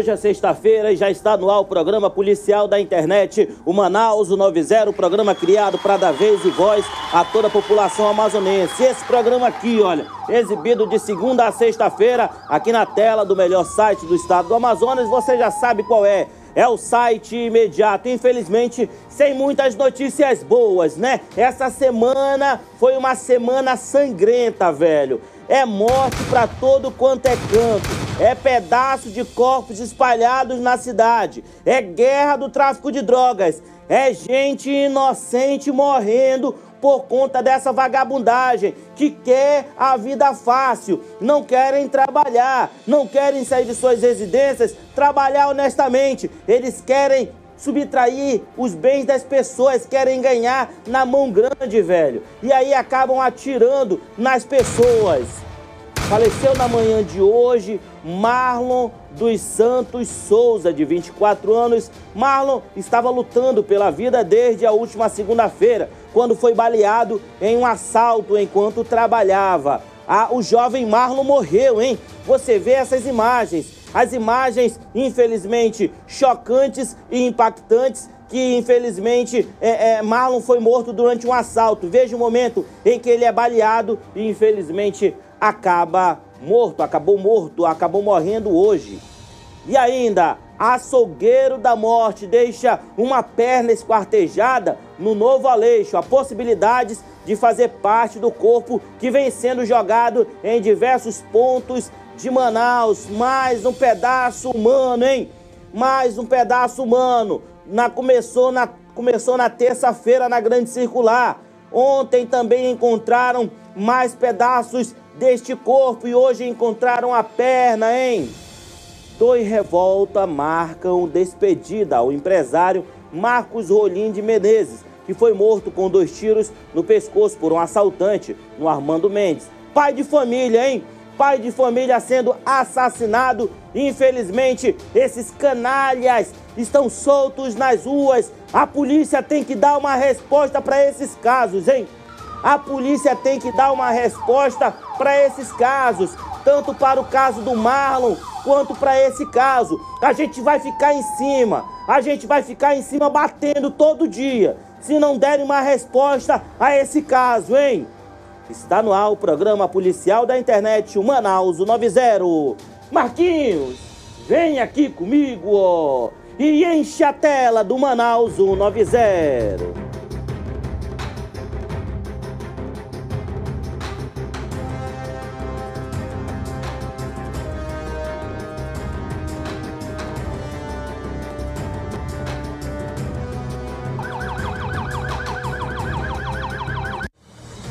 Hoje é sexta-feira e já está no ar o programa policial da internet, o Manaus 90, programa criado para dar vez e voz a toda a população amazonense. Esse programa aqui, olha, exibido de segunda a sexta-feira aqui na tela do melhor site do estado do Amazonas, você já sabe qual é. É o site imediato, infelizmente, sem muitas notícias boas, né? Essa semana foi uma semana sangrenta, velho é morte para todo quanto é canto, é pedaço de corpos espalhados na cidade, é guerra do tráfico de drogas, é gente inocente morrendo por conta dessa vagabundagem, que quer a vida fácil, não querem trabalhar, não querem sair de suas residências, trabalhar honestamente, eles querem subtrair os bens das pessoas, querem ganhar na mão grande, velho. E aí acabam atirando nas pessoas. Faleceu na manhã de hoje Marlon dos Santos Souza, de 24 anos. Marlon estava lutando pela vida desde a última segunda-feira, quando foi baleado em um assalto enquanto trabalhava. Ah, o jovem Marlon morreu, hein? Você vê essas imagens as imagens, infelizmente, chocantes e impactantes que infelizmente é, é, Marlon foi morto durante um assalto. Veja o momento em que ele é baleado e infelizmente acaba morto, acabou morto, acabou morrendo hoje. E ainda, açougueiro da morte deixa uma perna esquartejada no novo Aleixo. Há possibilidades de fazer parte do corpo que vem sendo jogado em diversos pontos de Manaus. Mais um pedaço humano, hein? Mais um pedaço humano. Na, começou na, começou na terça-feira na Grande Circular. Ontem também encontraram mais pedaços deste corpo e hoje encontraram a perna, hein? Dois revolta marcam despedida ao empresário Marcos Rolim de Menezes, que foi morto com dois tiros no pescoço por um assaltante no Armando Mendes. Pai de família, hein? pai de família sendo assassinado. Infelizmente, esses canalhas estão soltos nas ruas. A polícia tem que dar uma resposta para esses casos, hein? A polícia tem que dar uma resposta para esses casos, tanto para o caso do Marlon quanto para esse caso. A gente vai ficar em cima, a gente vai ficar em cima batendo todo dia, se não derem uma resposta a esse caso, hein? Está no ar o programa policial da internet, o Manaus 90. Marquinhos, vem aqui comigo, ó, e enche a tela do Manaus 90.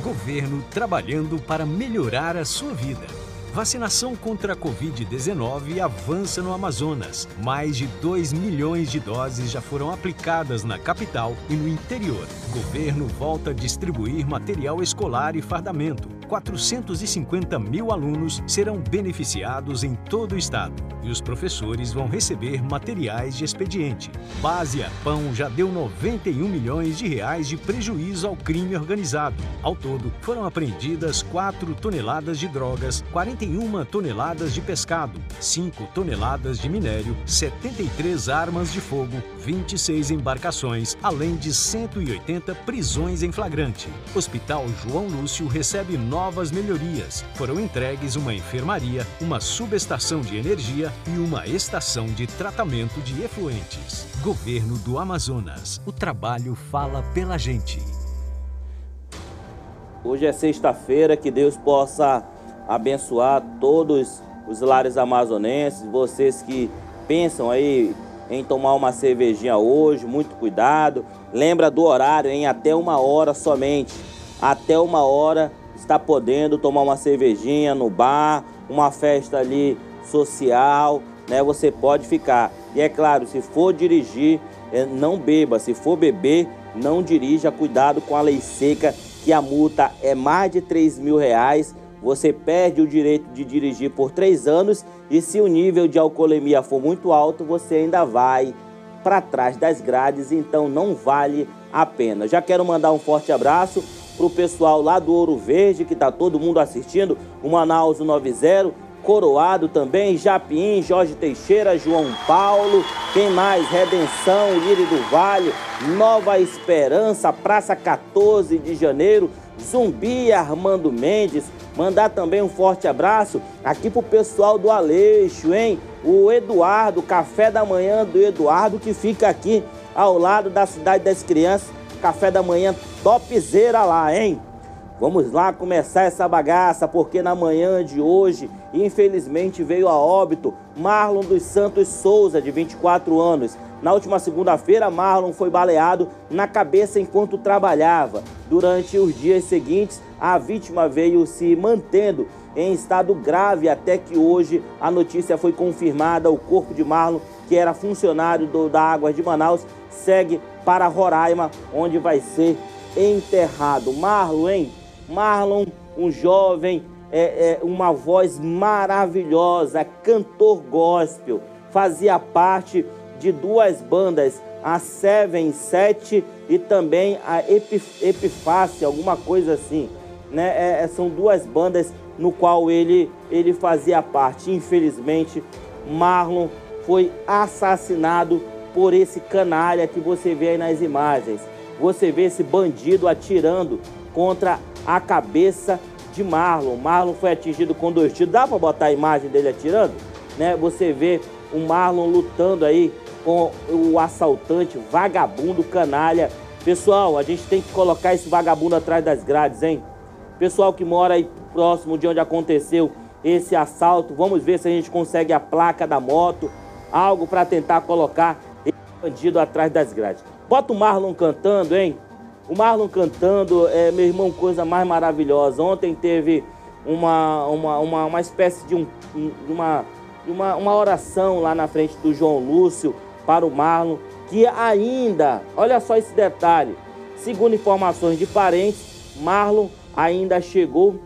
Governo trabalhando para melhorar a sua vida. Vacinação contra a Covid-19 avança no Amazonas. Mais de 2 milhões de doses já foram aplicadas na capital e no interior. Governo volta a distribuir material escolar e fardamento 450 mil alunos serão beneficiados em todo o estado e os professores vão receber materiais de expediente. Base a Pão já deu 91 milhões de reais de prejuízo ao crime organizado. Ao todo, foram apreendidas 4 toneladas de drogas, 41 toneladas de pescado, 5 toneladas de minério, 73 armas de fogo, 26 embarcações, além de 180 prisões em flagrante. Hospital João Lúcio recebe 9 novas melhorias. Foram entregues uma enfermaria, uma subestação de energia e uma estação de tratamento de efluentes. Governo do Amazonas. O trabalho fala pela gente. Hoje é sexta-feira, que Deus possa abençoar todos os lares amazonenses, vocês que pensam aí em tomar uma cervejinha hoje, muito cuidado. Lembra do horário, em até uma hora somente. Até uma hora está podendo tomar uma cervejinha no bar, uma festa ali social, né? Você pode ficar. E é claro, se for dirigir, é, não beba. Se for beber, não dirija. Cuidado com a lei seca, que a multa é mais de 3 mil reais. Você perde o direito de dirigir por três anos e se o nível de alcoolemia for muito alto, você ainda vai para trás das grades, então não vale a pena. Já quero mandar um forte abraço para o pessoal lá do Ouro Verde, que está todo mundo assistindo, o Manaus 90, Coroado também, Japim, Jorge Teixeira, João Paulo, quem mais? Redenção, Lírio do Vale, Nova Esperança, Praça 14 de Janeiro, Zumbi, Armando Mendes. Mandar também um forte abraço aqui pro pessoal do Aleixo, hein? O Eduardo, Café da Manhã do Eduardo, que fica aqui ao lado da Cidade das Crianças. Café da Manhã topzera lá, hein? Vamos lá começar essa bagaça, porque na manhã de hoje, infelizmente, veio a óbito Marlon dos Santos Souza, de 24 anos. Na última segunda-feira, Marlon foi baleado na cabeça enquanto trabalhava. Durante os dias seguintes, a vítima veio se mantendo em estado grave até que hoje a notícia foi confirmada. O corpo de Marlon, que era funcionário do, da Águas de Manaus, segue para Roraima, onde vai ser enterrado. Marlon, hein? Marlon, um jovem, é, é, uma voz maravilhosa, cantor gospel, fazia parte de duas bandas, a Seven Sete e também a Epif Epifácia, alguma coisa assim. Né? É, é, são duas bandas no qual ele, ele fazia parte. Infelizmente, Marlon foi assassinado por esse canalha que você vê aí nas imagens. Você vê esse bandido atirando contra a cabeça de Marlon. Marlon foi atingido com dois tiros. Dá para botar a imagem dele atirando? Né? Você vê o Marlon lutando aí com o assaltante, vagabundo, canalha. Pessoal, a gente tem que colocar esse vagabundo atrás das grades, hein? Pessoal que mora aí próximo de onde aconteceu esse assalto, vamos ver se a gente consegue a placa da moto, algo para tentar colocar esse bandido atrás das grades. Bota o Marlon cantando, hein? O Marlon cantando, é, meu irmão, coisa mais maravilhosa. Ontem teve uma, uma, uma, uma espécie de, um, uma, uma, uma oração lá na frente do João Lúcio para o Marlon, que ainda, olha só esse detalhe, segundo informações de parentes, Marlon ainda chegou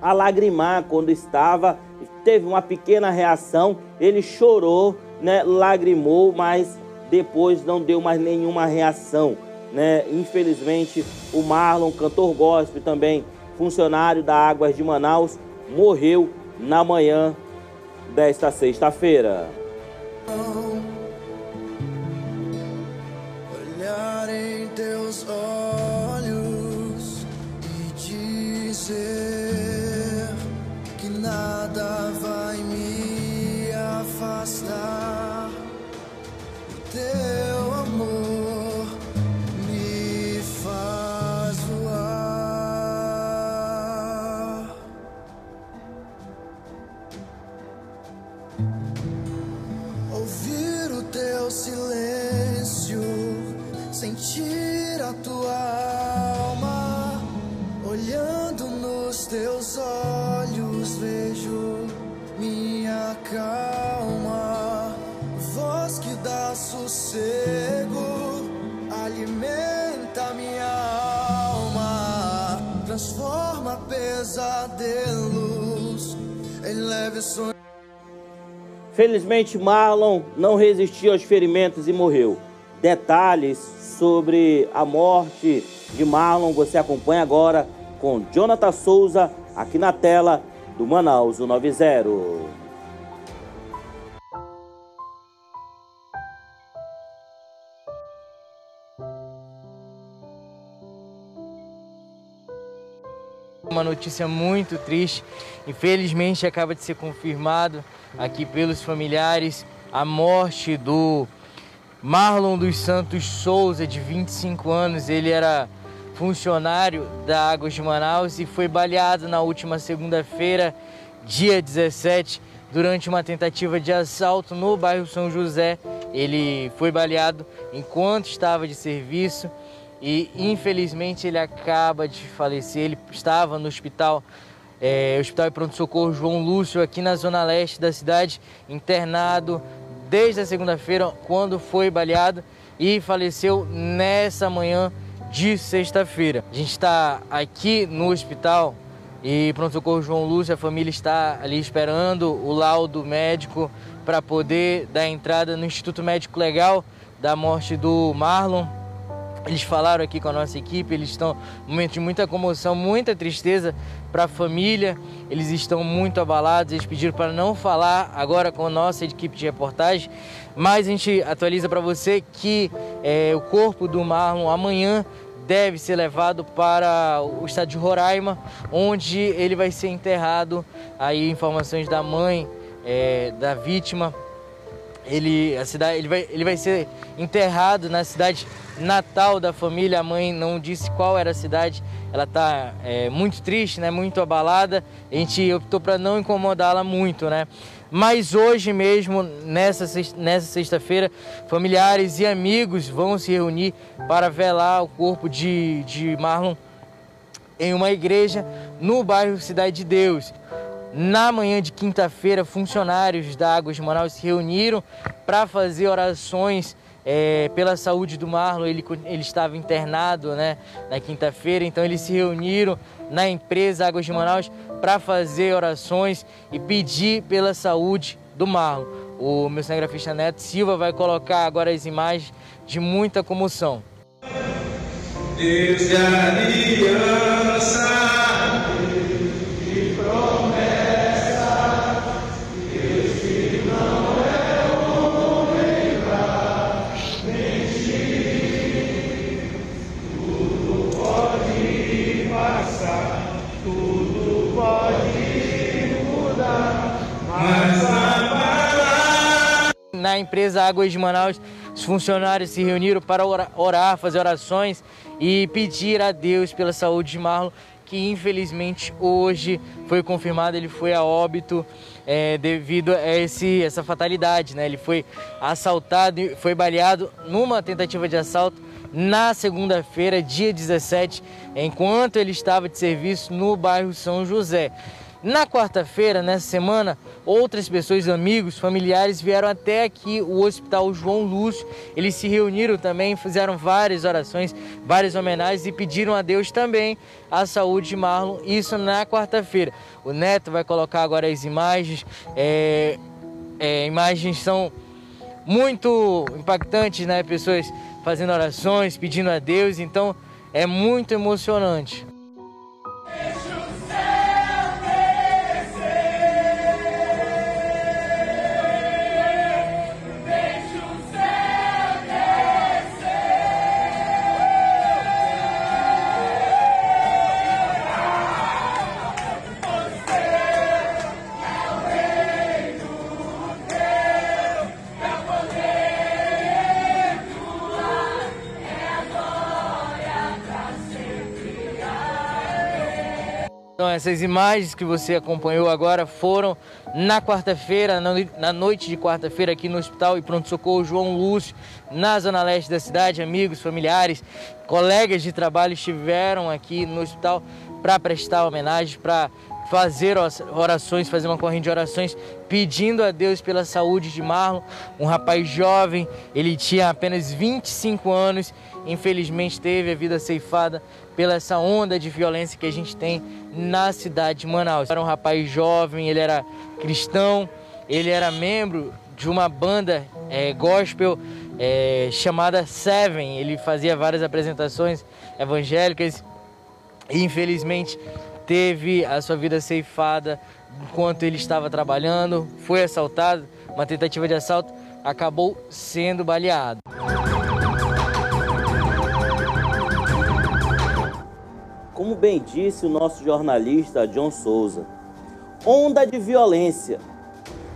a lagrimar quando estava, teve uma pequena reação, ele chorou, né, lagrimou, mas depois não deu mais nenhuma reação né? Infelizmente, o Marlon, cantor gospel também, funcionário da Águas de Manaus, morreu na manhã desta sexta-feira. Em teus olhos e dizer que nada vai me afastar do teu amor. Tua alma, olhando nos teus olhos, vejo minha calma, voz que dá sossego, alimenta minha alma, transforma pesadelos em leve sonho. Felizmente, Marlon não resistiu aos ferimentos e morreu. Detalhes sobre a morte de Marlon você acompanha agora com Jonathan Souza aqui na tela do Manaus 90. Uma notícia muito triste, infelizmente acaba de ser confirmado aqui pelos familiares a morte do Marlon dos Santos Souza, de 25 anos. Ele era funcionário da Águas de Manaus e foi baleado na última segunda-feira, dia 17, durante uma tentativa de assalto no bairro São José. Ele foi baleado enquanto estava de serviço e infelizmente ele acaba de falecer. Ele estava no hospital é, Hospital e Pronto Socorro João Lúcio, aqui na zona leste da cidade, internado desde a segunda-feira, quando foi baleado e faleceu nessa manhã de sexta-feira. A gente está aqui no hospital e Pronto Socorro João Lúcio, a família está ali esperando o laudo médico para poder dar entrada no Instituto Médico Legal da morte do Marlon. eles falaram aqui com a nossa equipe, eles estão num momento de muita comoção, muita tristeza para a família, eles estão muito abalados, eles pediram para não falar agora com a nossa equipe de reportagem, mas a gente atualiza para você que é, o corpo do Marlon amanhã deve ser levado para o estado de Roraima, onde ele vai ser enterrado. Aí informações da mãe é, da vítima, ele, a cidade, ele, vai, ele vai ser enterrado na cidade natal da família. A mãe não disse qual era a cidade. Ela está é, muito triste, né? Muito abalada. A gente optou para não incomodá-la muito, né? Mas hoje mesmo, nessa, sexta-feira, familiares e amigos vão se reunir para velar o corpo de, de Marlon em uma igreja no bairro Cidade de Deus. Na manhã de quinta-feira, funcionários da Águas de Manaus se reuniram para fazer orações é, pela saúde do Marlon. Ele, ele estava internado né, na quinta-feira, então eles se reuniram na empresa Águas de Manaus para fazer orações e pedir pela saúde do Marlon. O meu cinegrafista Neto Silva vai colocar agora as imagens de muita comoção. Deus de aliança. Na empresa Águas de Manaus, os funcionários se reuniram para orar, fazer orações e pedir a Deus pela saúde de Marlon, que infelizmente hoje foi confirmado, ele foi a óbito é, devido a esse, essa fatalidade. Né? Ele foi assaltado, foi baleado numa tentativa de assalto na segunda-feira, dia 17, enquanto ele estava de serviço no bairro São José. Na quarta-feira, nessa semana, outras pessoas, amigos, familiares vieram até aqui o Hospital João Lúcio. Eles se reuniram também, fizeram várias orações, várias homenagens e pediram a Deus também a saúde de Marlon. Isso na quarta-feira. O Neto vai colocar agora as imagens. É, é, imagens são muito impactantes, né? Pessoas fazendo orações, pedindo a Deus. Então é muito emocionante. Essas imagens que você acompanhou agora foram na quarta-feira, na noite de quarta-feira aqui no Hospital e Pronto Socorro João Lúcio, na zona leste da cidade, amigos, familiares, colegas de trabalho estiveram aqui no hospital para prestar homenagens, para fazer orações, fazer uma corrente de orações, pedindo a Deus pela saúde de Marlon, um rapaz jovem, ele tinha apenas 25 anos, infelizmente teve a vida ceifada pela essa onda de violência que a gente tem na cidade de Manaus. Era um rapaz jovem, ele era cristão, ele era membro de uma banda é, gospel é, chamada Seven. Ele fazia várias apresentações evangélicas e infelizmente teve a sua vida ceifada enquanto ele estava trabalhando, foi assaltado, uma tentativa de assalto, acabou sendo baleado. Como bem disse o nosso jornalista John Souza, onda de violência.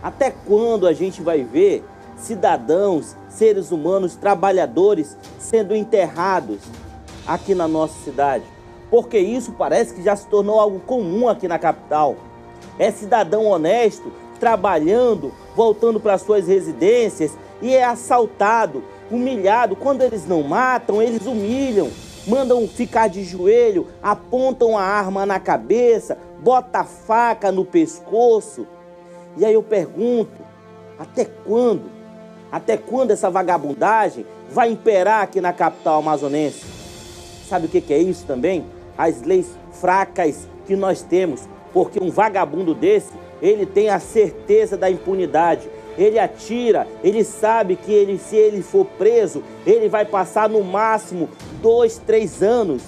Até quando a gente vai ver cidadãos, seres humanos, trabalhadores sendo enterrados aqui na nossa cidade? porque isso parece que já se tornou algo comum aqui na capital. É cidadão honesto, trabalhando, voltando para suas residências e é assaltado, humilhado. Quando eles não matam, eles humilham, mandam ficar de joelho, apontam a arma na cabeça, bota a faca no pescoço. E aí eu pergunto, até quando? Até quando essa vagabundagem vai imperar aqui na capital amazonense? Sabe o que é isso também? as leis fracas que nós temos, porque um vagabundo desse, ele tem a certeza da impunidade. Ele atira, ele sabe que ele, se ele for preso, ele vai passar no máximo dois, três anos.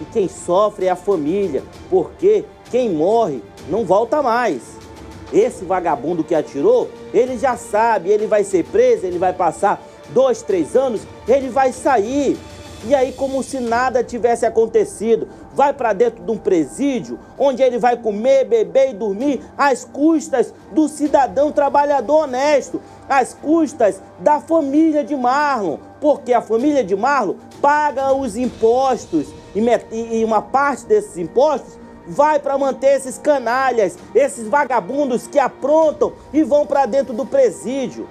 E quem sofre é a família, porque quem morre não volta mais. Esse vagabundo que atirou, ele já sabe, ele vai ser preso, ele vai passar dois, três anos, ele vai sair. E aí, como se nada tivesse acontecido, vai para dentro de um presídio, onde ele vai comer, beber e dormir às custas do cidadão trabalhador honesto, às custas da família de Marlon, porque a família de Marlon paga os impostos e uma parte desses impostos vai para manter esses canalhas, esses vagabundos que aprontam e vão para dentro do presídio.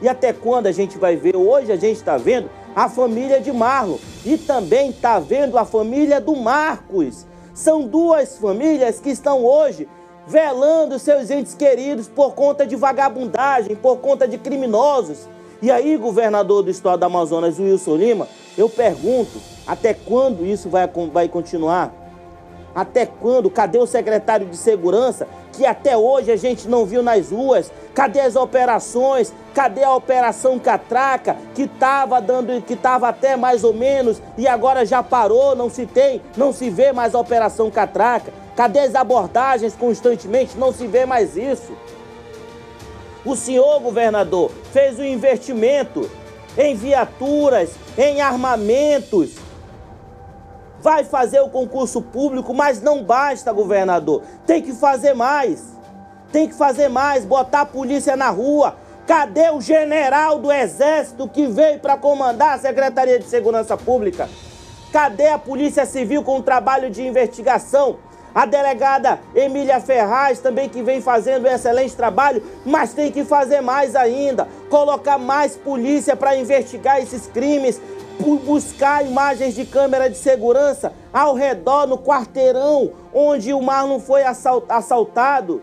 E até quando a gente vai ver? Hoje a gente está vendo a família de Marlon e também está vendo a família do Marcos. São duas famílias que estão hoje velando seus entes queridos por conta de vagabundagem, por conta de criminosos. E aí, governador do estado do Amazonas, Wilson Lima, eu pergunto, até quando isso vai, vai continuar? Até quando? Cadê o secretário de segurança que até hoje a gente não viu nas ruas? Cadê as operações? Cadê a operação Catraca que estava dando, que estava até mais ou menos e agora já parou, não se tem, não se vê mais a operação Catraca? Cadê as abordagens constantemente? Não se vê mais isso. O senhor governador fez um investimento em viaturas, em armamentos, vai fazer o concurso público, mas não basta, governador. Tem que fazer mais. Tem que fazer mais, botar a polícia na rua. Cadê o general do Exército que veio para comandar a Secretaria de Segurança Pública? Cadê a Polícia Civil com o trabalho de investigação? A delegada Emília Ferraz também que vem fazendo um excelente trabalho, mas tem que fazer mais ainda. Colocar mais polícia para investigar esses crimes, buscar imagens de câmera de segurança ao redor no quarteirão onde o Marlon foi assaltado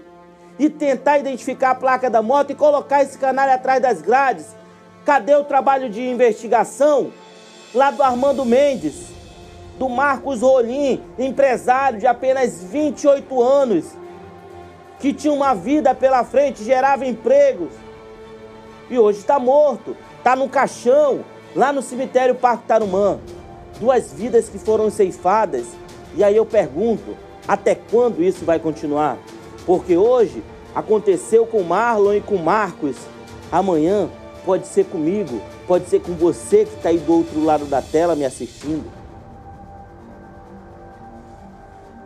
e tentar identificar a placa da moto e colocar esse canalha atrás das grades. Cadê o trabalho de investigação lá do Armando Mendes, do Marcos Rolim, empresário de apenas 28 anos, que tinha uma vida pela frente, gerava empregos e hoje está morto, está no caixão, lá no cemitério Parque Tarumã. Duas vidas que foram ceifadas. E aí eu pergunto, até quando isso vai continuar? Porque hoje aconteceu com Marlon e com Marcos. Amanhã pode ser comigo, pode ser com você que está aí do outro lado da tela me assistindo.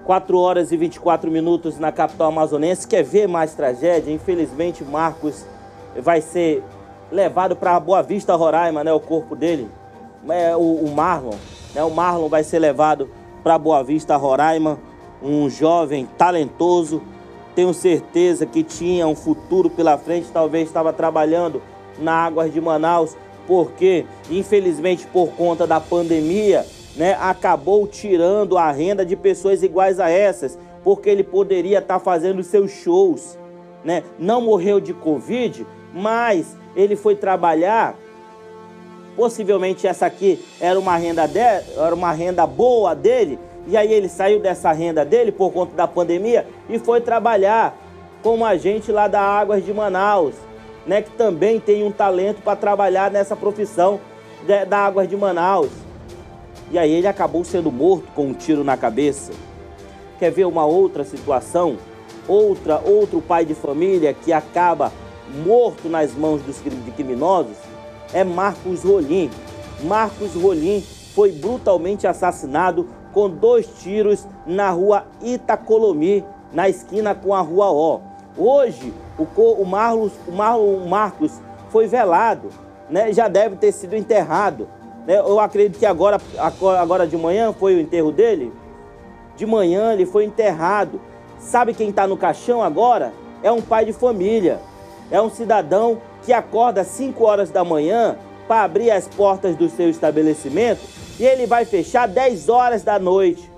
4 horas e 24 minutos na capital amazonense. Quer ver mais tragédia? Infelizmente, Marcos vai ser levado para Boa Vista, Roraima, né? O corpo dele, é, o, o Marlon, né? O Marlon vai ser levado para Boa Vista, Roraima, um jovem talentoso, tenho certeza que tinha um futuro pela frente, talvez estava trabalhando na Águas de Manaus, porque infelizmente por conta da pandemia, né, acabou tirando a renda de pessoas iguais a essas, porque ele poderia estar tá fazendo seus shows, né? Não morreu de Covid, mas ele foi trabalhar, possivelmente essa aqui era uma renda de, era uma renda boa dele, e aí ele saiu dessa renda dele por conta da pandemia e foi trabalhar como agente lá da Águas de Manaus, né, que também tem um talento para trabalhar nessa profissão de, da Águas de Manaus. E aí ele acabou sendo morto com um tiro na cabeça. Quer ver uma outra situação? Outra, outro pai de família que acaba morto nas mãos dos criminosos é Marcos Rolim. Marcos Rolim foi brutalmente assassinado com dois tiros na rua Itacolomi, na esquina com a rua O. Hoje, o, o, Marlos, o, o Marcos foi velado, né? já deve ter sido enterrado. Né? Eu acredito que agora, agora de manhã foi o enterro dele. De manhã ele foi enterrado. Sabe quem está no caixão agora? É um pai de família é um cidadão que acorda às 5 horas da manhã para abrir as portas do seu estabelecimento e ele vai fechar 10 horas da noite.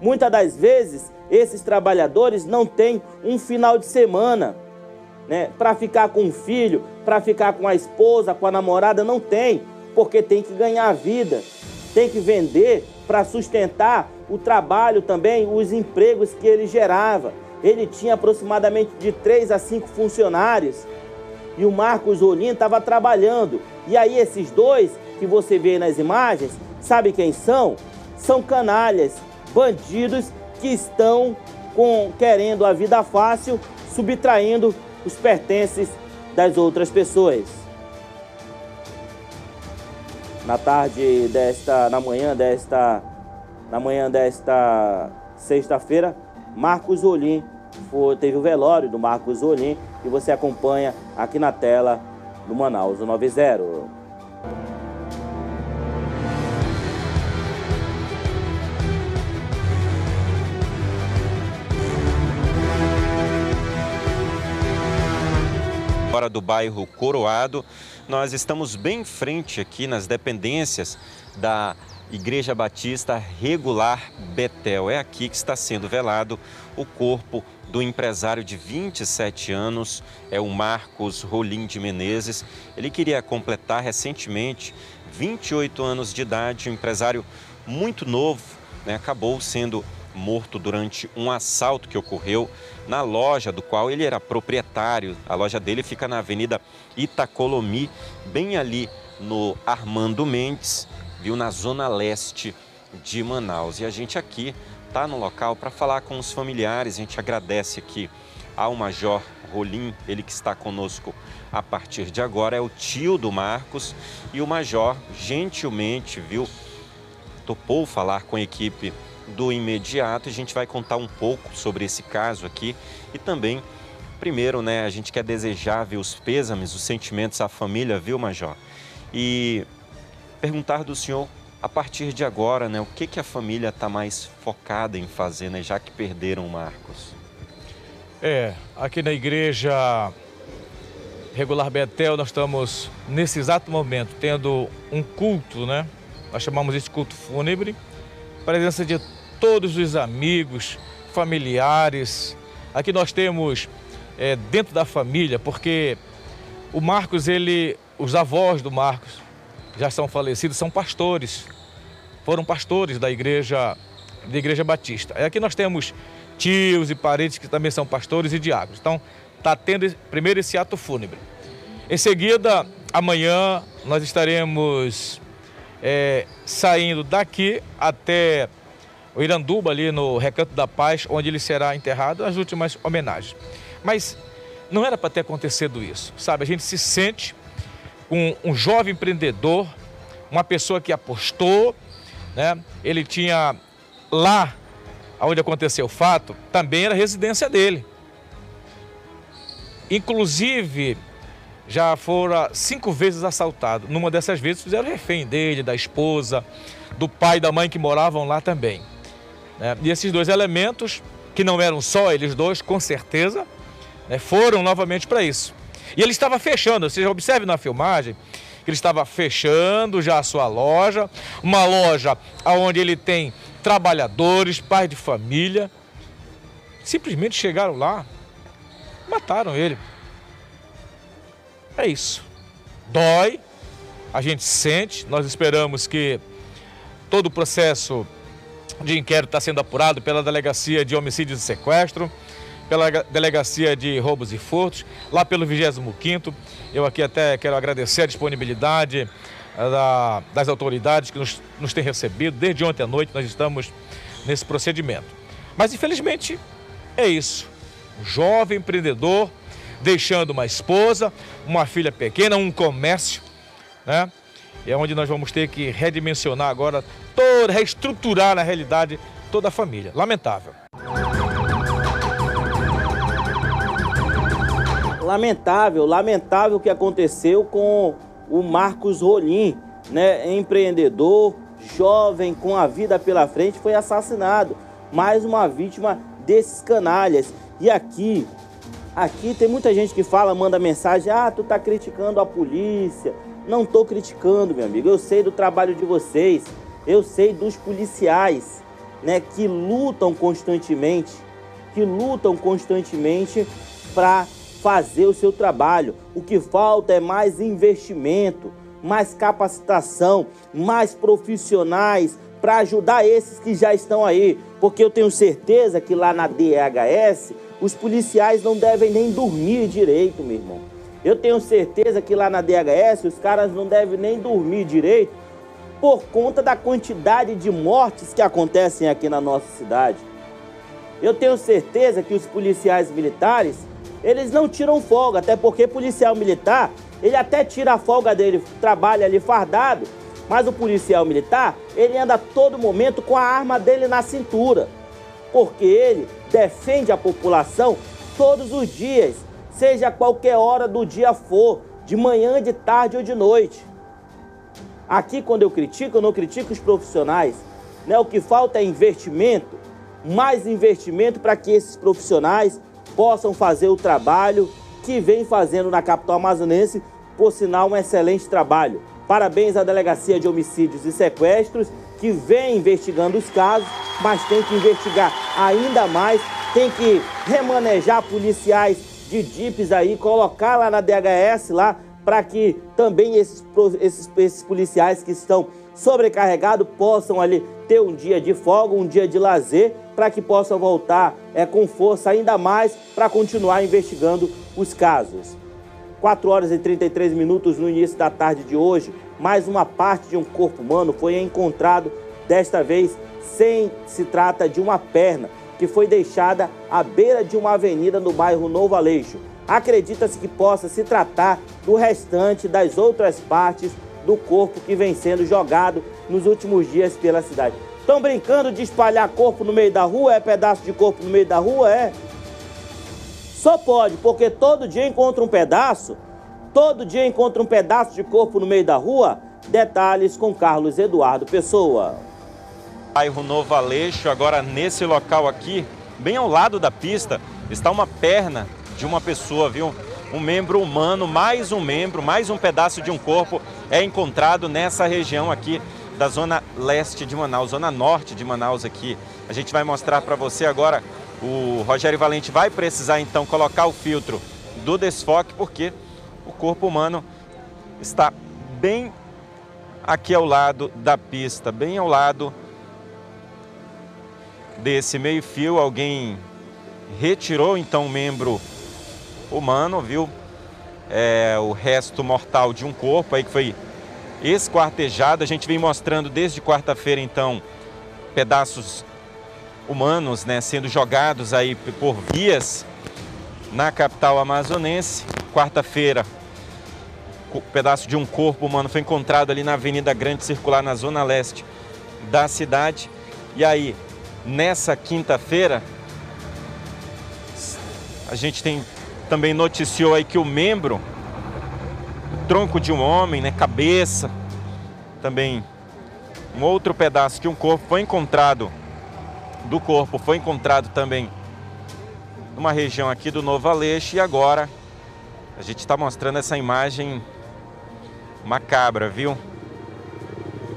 Muitas das vezes, esses trabalhadores não têm um final de semana né, para ficar com o filho, para ficar com a esposa, com a namorada, não tem, porque tem que ganhar vida, tem que vender para sustentar o trabalho também, os empregos que ele gerava ele tinha aproximadamente de 3 a 5 funcionários. E o Marcos Olim estava trabalhando. E aí esses dois que você vê nas imagens Sabe quem são? São canalhas, bandidos que estão com, querendo a vida fácil, subtraindo os pertences das outras pessoas. Na tarde desta, na manhã desta, na manhã desta sexta-feira, Marcos Olim foi, teve o velório do Marcos Olim e você acompanha aqui na tela do Manaus 90. Fora do bairro Coroado, nós estamos bem em frente aqui nas dependências da Igreja Batista Regular Betel. É aqui que está sendo velado o corpo do empresário de 27 anos, é o Marcos Rolim de Menezes. Ele queria completar recentemente 28 anos de idade, um empresário muito novo, né? acabou sendo morto durante um assalto que ocorreu na loja do qual ele era proprietário. A loja dele fica na Avenida Itacolomi, bem ali no Armando Mendes, viu na zona leste de Manaus. E a gente aqui está no local para falar com os familiares. A gente agradece aqui ao Major Rolim, ele que está conosco a partir de agora, é o tio do Marcos e o Major gentilmente, viu, topou falar com a equipe do imediato. A gente vai contar um pouco sobre esse caso aqui e também, primeiro, né, a gente quer desejar ver os pêsames, os sentimentos à família, viu, Major? E perguntar do senhor a partir de agora, né, o que, que a família está mais focada em fazer, né, já que perderam o Marcos? É, aqui na igreja regular Betel, nós estamos nesse exato momento tendo um culto, né? Nós chamamos esse culto fúnebre, presença de todos os amigos, familiares. Aqui nós temos é, dentro da família, porque o Marcos, ele, os avós do Marcos, já são falecidos, são pastores. Foram pastores da igreja, da igreja batista. E aqui nós temos tios e parentes que também são pastores e diáconos. Então, está tendo primeiro esse ato fúnebre. Em seguida, amanhã, nós estaremos é, saindo daqui até o Iranduba, ali no Recanto da Paz, onde ele será enterrado, as últimas homenagens. Mas não era para ter acontecido isso, sabe? A gente se sente com um jovem empreendedor, uma pessoa que apostou, né? Ele tinha lá onde aconteceu o fato, também era residência dele. Inclusive, já fora cinco vezes assaltado. Numa dessas vezes fizeram refém dele, da esposa, do pai e da mãe que moravam lá também. Né? E esses dois elementos, que não eram só eles dois, com certeza, né, foram novamente para isso. E ele estava fechando, você observe na filmagem que ele estava fechando já a sua loja, uma loja onde ele tem trabalhadores, pais de família. Simplesmente chegaram lá, mataram ele. É isso. Dói, a gente sente, nós esperamos que todo o processo de inquérito está sendo apurado pela Delegacia de Homicídios e Sequestro, pela Delegacia de Roubos e Furtos, lá pelo 25º. Eu aqui até quero agradecer a disponibilidade eh, da, das autoridades que nos, nos têm recebido. Desde ontem à noite nós estamos nesse procedimento. Mas infelizmente é isso. Um jovem empreendedor deixando uma esposa, uma filha pequena, um comércio, né? É onde nós vamos ter que redimensionar agora, toda, reestruturar na realidade toda a família. Lamentável. Lamentável, lamentável o que aconteceu com o Marcos Rolim, né? Empreendedor, jovem, com a vida pela frente, foi assassinado. Mais uma vítima desses canalhas. E aqui, aqui tem muita gente que fala, manda mensagem, ah, tu tá criticando a polícia, não estou criticando, meu amigo. Eu sei do trabalho de vocês. Eu sei dos policiais, né, que lutam constantemente, que lutam constantemente para fazer o seu trabalho. O que falta é mais investimento, mais capacitação, mais profissionais para ajudar esses que já estão aí, porque eu tenho certeza que lá na DHS os policiais não devem nem dormir direito, meu irmão. Eu tenho certeza que lá na DHS os caras não devem nem dormir direito, por conta da quantidade de mortes que acontecem aqui na nossa cidade. Eu tenho certeza que os policiais militares, eles não tiram folga, até porque policial militar, ele até tira a folga dele, trabalha ali fardado, mas o policial militar, ele anda todo momento com a arma dele na cintura, porque ele defende a população todos os dias, seja qualquer hora do dia for, de manhã, de tarde ou de noite. Aqui, quando eu critico, eu não critico os profissionais. Né? O que falta é investimento, mais investimento para que esses profissionais possam fazer o trabalho que vem fazendo na capital amazonense, por sinal, um excelente trabalho. Parabéns à Delegacia de Homicídios e Sequestros, que vem investigando os casos, mas tem que investigar ainda mais, tem que remanejar policiais de DIPs aí, colocar lá na DHS, lá para que também esses, esses, esses policiais que estão sobrecarregados possam ali ter um dia de folga, um dia de lazer, para que possam voltar é, com força ainda mais para continuar investigando os casos. 4 horas e 33 minutos no início da tarde de hoje, mais uma parte de um corpo humano foi encontrado, desta vez sem se trata de uma perna, que foi deixada à beira de uma avenida no bairro Novo Aleixo acredita-se que possa se tratar do restante das outras partes do corpo que vem sendo jogado nos últimos dias pela cidade. Estão brincando de espalhar corpo no meio da rua? É pedaço de corpo no meio da rua? É. Só pode, porque todo dia encontra um pedaço, todo dia encontra um pedaço de corpo no meio da rua. Detalhes com Carlos Eduardo Pessoa. Bairro Novo Aleixo, agora nesse local aqui, bem ao lado da pista, está uma perna de uma pessoa, viu? Um membro humano, mais um membro, mais um pedaço de um corpo é encontrado nessa região aqui da zona leste de Manaus, zona norte de Manaus aqui. A gente vai mostrar para você agora. O Rogério Valente vai precisar então colocar o filtro do desfoque porque o corpo humano está bem aqui ao lado da pista, bem ao lado desse meio-fio. Alguém retirou então o membro humano, viu? É, o resto mortal de um corpo aí que foi esquartejado. A gente vem mostrando desde quarta-feira, então, pedaços humanos, né, sendo jogados aí por vias na capital amazonense. Quarta-feira, um pedaço de um corpo humano foi encontrado ali na Avenida Grande Circular, na zona leste da cidade. E aí, nessa quinta-feira, a gente tem também noticiou aí que o membro, tronco de um homem, né, cabeça, também um outro pedaço que um corpo foi encontrado do corpo foi encontrado também numa região aqui do Novo Aleixo e agora a gente está mostrando essa imagem macabra, viu?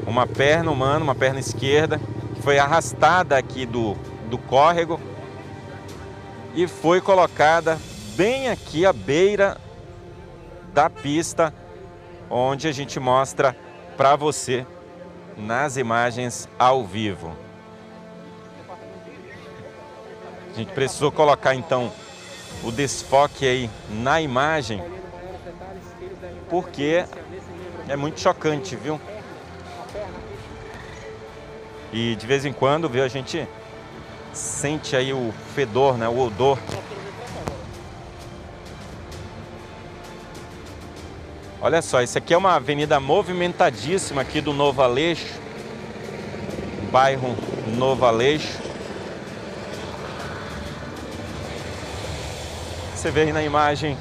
Uma perna humana, uma perna esquerda, que foi arrastada aqui do, do córrego e foi colocada bem aqui à beira da pista, onde a gente mostra para você nas imagens ao vivo. A gente precisou colocar então o desfoque aí na imagem, porque é muito chocante, viu? E de vez em quando, viu, a gente sente aí o fedor, né, o odor Olha só, isso aqui é uma avenida movimentadíssima aqui do Novo Aleixo, bairro Novo Aleixo. Você vê aí na imagem.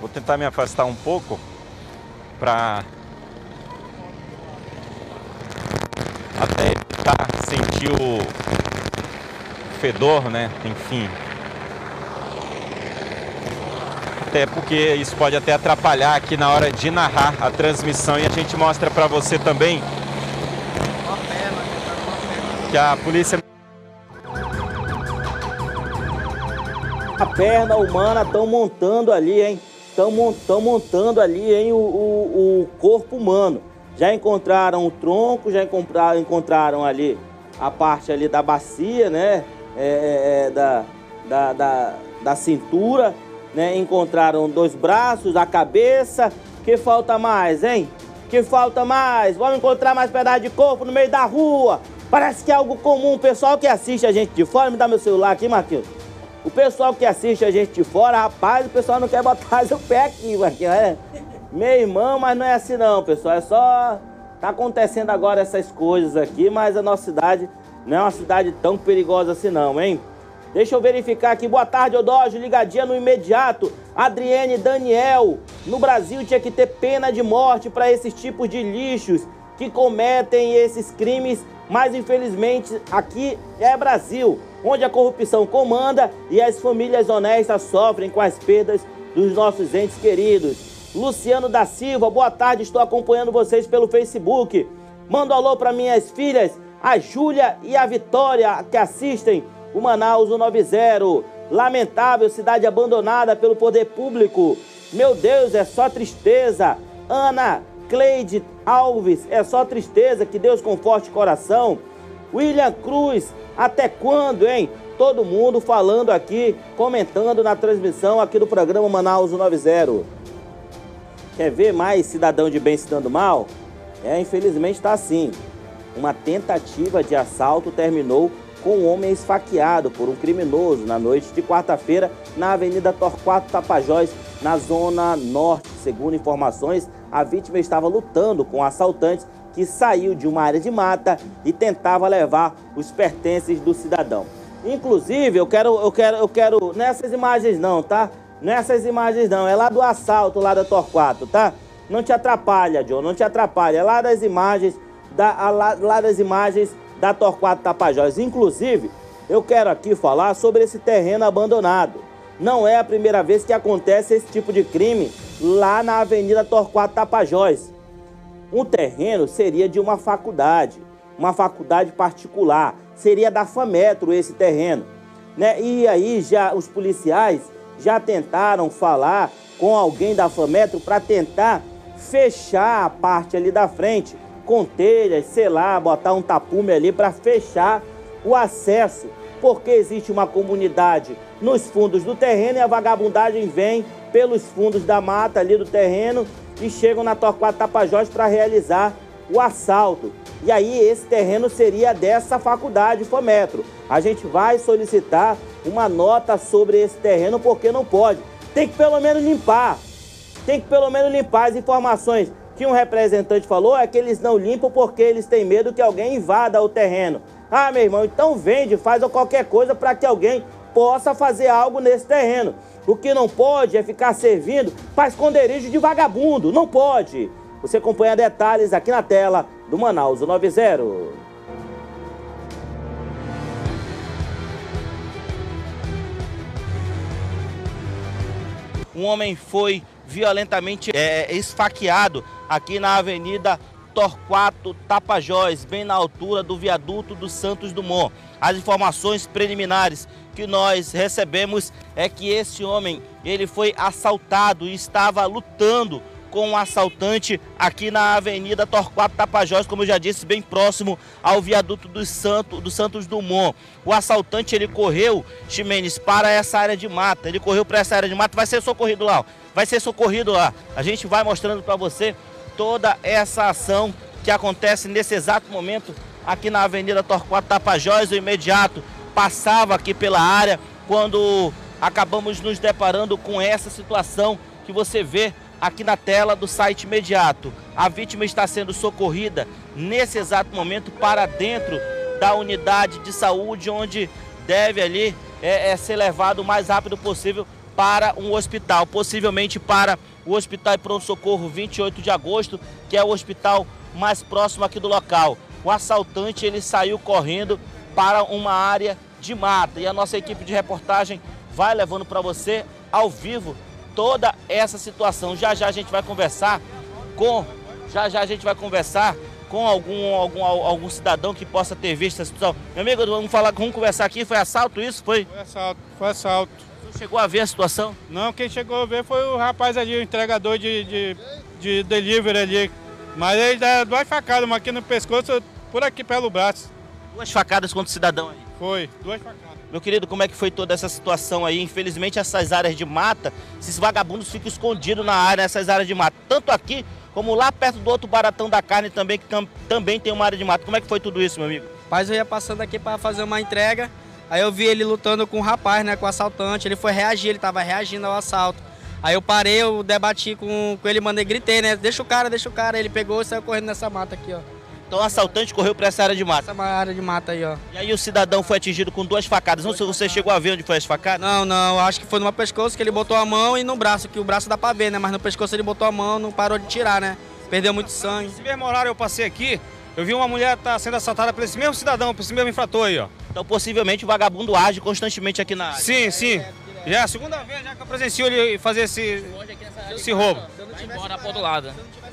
Vou tentar me afastar um pouco para até evitar sentir o fedor, né? Enfim. Até porque isso pode até atrapalhar aqui na hora de narrar a transmissão e a gente mostra para você também que a polícia a perna humana estão montando ali, hein? Estão montando ali, hein, o, o, o corpo humano. Já encontraram o tronco, já encontraram, encontraram ali a parte ali da bacia, né? É, é, é da, da, da, da cintura, né? Encontraram dois braços, a cabeça. Que falta mais, hein? Que falta mais? Vamos encontrar mais pedaço de corpo no meio da rua. Parece que é algo comum. O pessoal que assiste a gente de fora, me dá meu celular aqui, Marquinhos. O pessoal que assiste a gente de fora, rapaz, o pessoal não quer botar o pé aqui, Marquinhos. É. Meu irmão, mas não é assim não, pessoal. É só. Tá acontecendo agora essas coisas aqui, mas a nossa cidade não é uma cidade tão perigosa assim não, hein? Deixa eu verificar aqui. Boa tarde, Odógio. Ligadinha no imediato. Adriane Daniel. No Brasil tinha que ter pena de morte para esses tipos de lixos que cometem esses crimes, mas infelizmente aqui é Brasil, onde a corrupção comanda e as famílias honestas sofrem com as perdas dos nossos entes queridos. Luciano da Silva, boa tarde, estou acompanhando vocês pelo Facebook. Mando alô para minhas filhas, a Júlia e a Vitória, que assistem o Manaus 190. Lamentável cidade abandonada pelo poder público. Meu Deus, é só tristeza. Ana Cleide Alves, é só tristeza. Que Deus conforte o coração. William Cruz, até quando, hein? Todo mundo falando aqui, comentando na transmissão aqui do programa Manaus 190. Quer ver mais cidadão de bem se dando mal? É, infelizmente está assim. Uma tentativa de assalto terminou com um homem esfaqueado por um criminoso na noite de quarta-feira na Avenida Torquato Tapajós, na zona norte. Segundo informações, a vítima estava lutando com assaltantes que saiu de uma área de mata e tentava levar os pertences do cidadão. Inclusive, eu quero, eu quero, eu quero nessas imagens não, tá? Nessas imagens não, é lá do assalto lá da Torquato, tá? Não te atrapalha, John, não te atrapalha. É lá das imagens, da, lá, lá das imagens da Torquato Tapajós. Inclusive, eu quero aqui falar sobre esse terreno abandonado. Não é a primeira vez que acontece esse tipo de crime lá na Avenida Torquato Tapajós. Um terreno seria de uma faculdade, uma faculdade particular. Seria da FAMetro esse terreno. Né? E aí já os policiais já tentaram falar com alguém da FAMetro para tentar fechar a parte ali da frente com telhas, sei lá, botar um tapume ali para fechar o acesso, porque existe uma comunidade nos fundos do terreno e a vagabundagem vem pelos fundos da mata ali do terreno e chegam na Torquato Tapajós para realizar o assalto. E aí esse terreno seria dessa faculdade Fometro. A gente vai solicitar uma nota sobre esse terreno porque não pode. Tem que pelo menos limpar. Tem que pelo menos limpar as informações que um representante falou é que eles não limpam porque eles têm medo que alguém invada o terreno. Ah, meu irmão, então vende, faz qualquer coisa para que alguém possa fazer algo nesse terreno. O que não pode é ficar servindo para esconderijo de vagabundo. Não pode. Você acompanha detalhes aqui na tela do Manaus 90. Um homem foi violentamente é, esfaqueado aqui na Avenida Torquato Tapajós, bem na altura do viaduto dos Santos Dumont. As informações preliminares que nós recebemos é que esse homem, ele foi assaltado e estava lutando com um assaltante aqui na Avenida Torquato Tapajós, como eu já disse, bem próximo ao viaduto dos Santos, do Santos Dumont. O assaltante ele correu, Ximenes, para essa área de mata. Ele correu para essa área de mata, vai ser socorrido lá. Vai ser socorrido lá. A gente vai mostrando para você toda essa ação que acontece nesse exato momento aqui na Avenida Torquato Tapajós, o imediato passava aqui pela área quando acabamos nos deparando com essa situação que você vê aqui na tela do site imediato. A vítima está sendo socorrida nesse exato momento para dentro da unidade de saúde, onde deve ali é, é, ser levado o mais rápido possível para um hospital, possivelmente para o Hospital e Pronto Socorro 28 de agosto, que é o hospital mais próximo aqui do local. O assaltante ele saiu correndo para uma área de mata e a nossa equipe de reportagem vai levando para você ao vivo toda essa situação. Já já a gente vai conversar com já já a gente vai conversar com algum, algum, algum cidadão que possa ter visto essa situação. Meu amigo, vamos falar, vamos conversar aqui. Foi assalto isso? Foi? Foi assalto, foi assalto. Você chegou a ver a situação? Não, quem chegou a ver foi o rapaz ali, o entregador de, de, de delivery ali. Mas ele dá duas facadas, uma aqui no pescoço, por aqui pelo braço. Duas facadas contra o cidadão aí. Foi, duas facadas. Meu querido, como é que foi toda essa situação aí? Infelizmente, essas áreas de mata, esses vagabundos ficam escondidos na área, nessas áreas de mata. Tanto aqui, como lá perto do outro Baratão da Carne também, que tam, também tem uma área de mata. Como é que foi tudo isso, meu amigo? Rapaz, eu ia passando aqui para fazer uma entrega, aí eu vi ele lutando com o rapaz, né, com o assaltante. Ele foi reagir, ele tava reagindo ao assalto. Aí eu parei, eu debati com, com ele, mandei, gritei, né, deixa o cara, deixa o cara. Ele pegou e saiu correndo nessa mata aqui, ó. Então o assaltante correu para essa área de mata. Essa área de mata aí, ó. E aí o cidadão foi atingido com duas facadas. Não sei se você chegou a ver onde foi as facadas? Não, não, acho que foi no pescoço que ele botou a mão e no braço, que o braço dá pra ver, né? Mas no pescoço ele botou a mão, não parou de tirar, né? Perdeu muito sangue. Esse mesmo horário eu passei aqui, eu vi uma mulher tá sendo assaltada por esse mesmo cidadão, por esse mesmo infrator aí, ó. Então possivelmente o vagabundo age constantemente aqui na área. Sim, sim. Já é a segunda vez já que eu presencio ele fazer esse, esse roubo. Vai embora lado. Se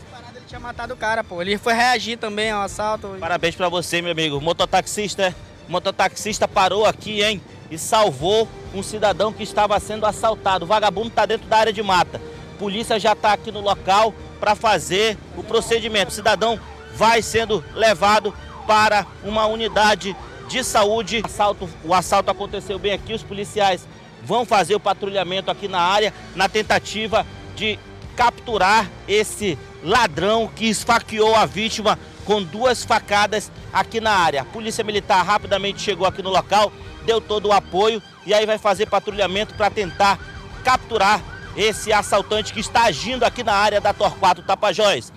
tinha matado o cara, pô. Ele foi reagir também ao assalto. Parabéns pra você, meu amigo. Mototaxista, mototaxista parou aqui, hein? E salvou um cidadão que estava sendo assaltado. O vagabundo tá dentro da área de mata. Polícia já tá aqui no local para fazer o procedimento. O cidadão vai sendo levado para uma unidade de saúde. O assalto, o assalto aconteceu bem aqui, os policiais vão fazer o patrulhamento aqui na área na tentativa de capturar esse ladrão que esfaqueou a vítima com duas facadas aqui na área. A Polícia Militar rapidamente chegou aqui no local, deu todo o apoio e aí vai fazer patrulhamento para tentar capturar esse assaltante que está agindo aqui na área da Torquato Tapajós.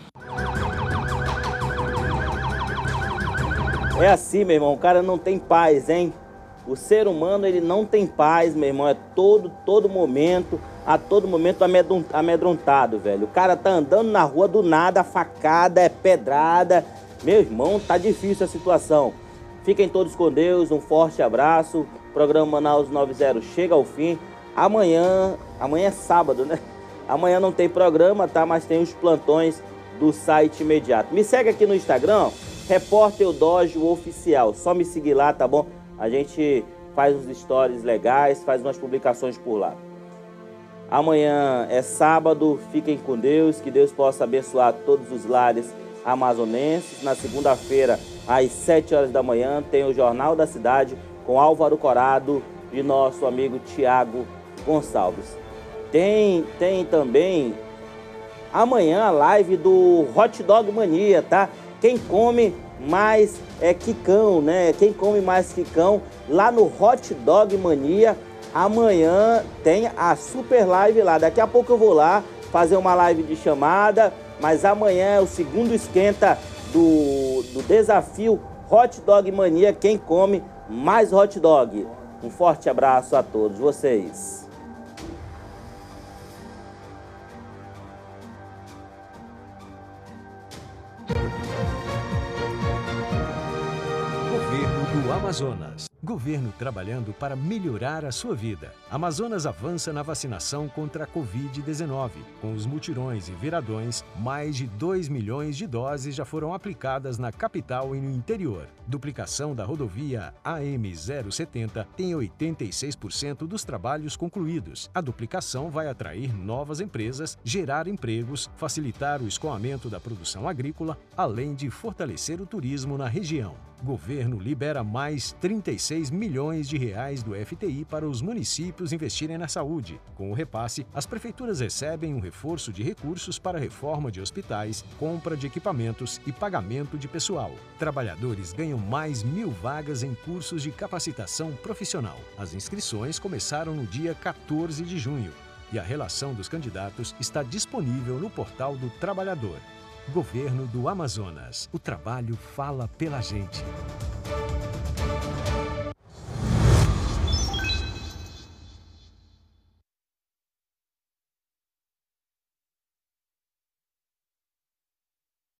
É assim, meu irmão, o cara não tem paz, hein? O ser humano, ele não tem paz, meu irmão, é todo, todo momento, a todo momento amedrontado, velho. O cara tá andando na rua do nada, facada, é pedrada. Meu irmão, tá difícil a situação. Fiquem todos com Deus, um forte abraço. O programa Manaus 90 chega ao fim. Amanhã, amanhã é sábado, né? Amanhã não tem programa, tá? Mas tem os plantões do site imediato. Me segue aqui no Instagram, Repórter Dojo Oficial. Só me seguir lá, tá bom? A gente faz uns stories legais, faz umas publicações por lá. Amanhã é sábado, fiquem com Deus, que Deus possa abençoar todos os lares amazonenses. Na segunda-feira, às 7 horas da manhã, tem o Jornal da Cidade com Álvaro Corado e nosso amigo Tiago Gonçalves. Tem, tem também amanhã a live do Hot Dog Mania, tá? Quem come mais é quicão, né? Quem come mais quicão lá no Hot Dog Mania. Amanhã tem a super live lá. Daqui a pouco eu vou lá fazer uma live de chamada, mas amanhã é o segundo esquenta do, do desafio Hot Dog Mania. Quem come mais hot dog? Um forte abraço a todos vocês. Governo do Amazonas. Governo trabalhando para melhorar a sua vida. Amazonas avança na vacinação contra a Covid-19. Com os mutirões e viradões, mais de 2 milhões de doses já foram aplicadas na capital e no interior. Duplicação da rodovia AM070 tem 86% dos trabalhos concluídos. A duplicação vai atrair novas empresas, gerar empregos, facilitar o escoamento da produção agrícola, além de fortalecer o turismo na região. Governo libera mais 36 milhões de reais do FTI para os municípios investirem na saúde. Com o repasse, as prefeituras recebem um reforço de recursos para reforma de hospitais, compra de equipamentos e pagamento de pessoal. Trabalhadores ganham mais mil vagas em cursos de capacitação profissional. As inscrições começaram no dia 14 de junho e a relação dos candidatos está disponível no portal do Trabalhador. Governo do Amazonas. O trabalho fala pela gente.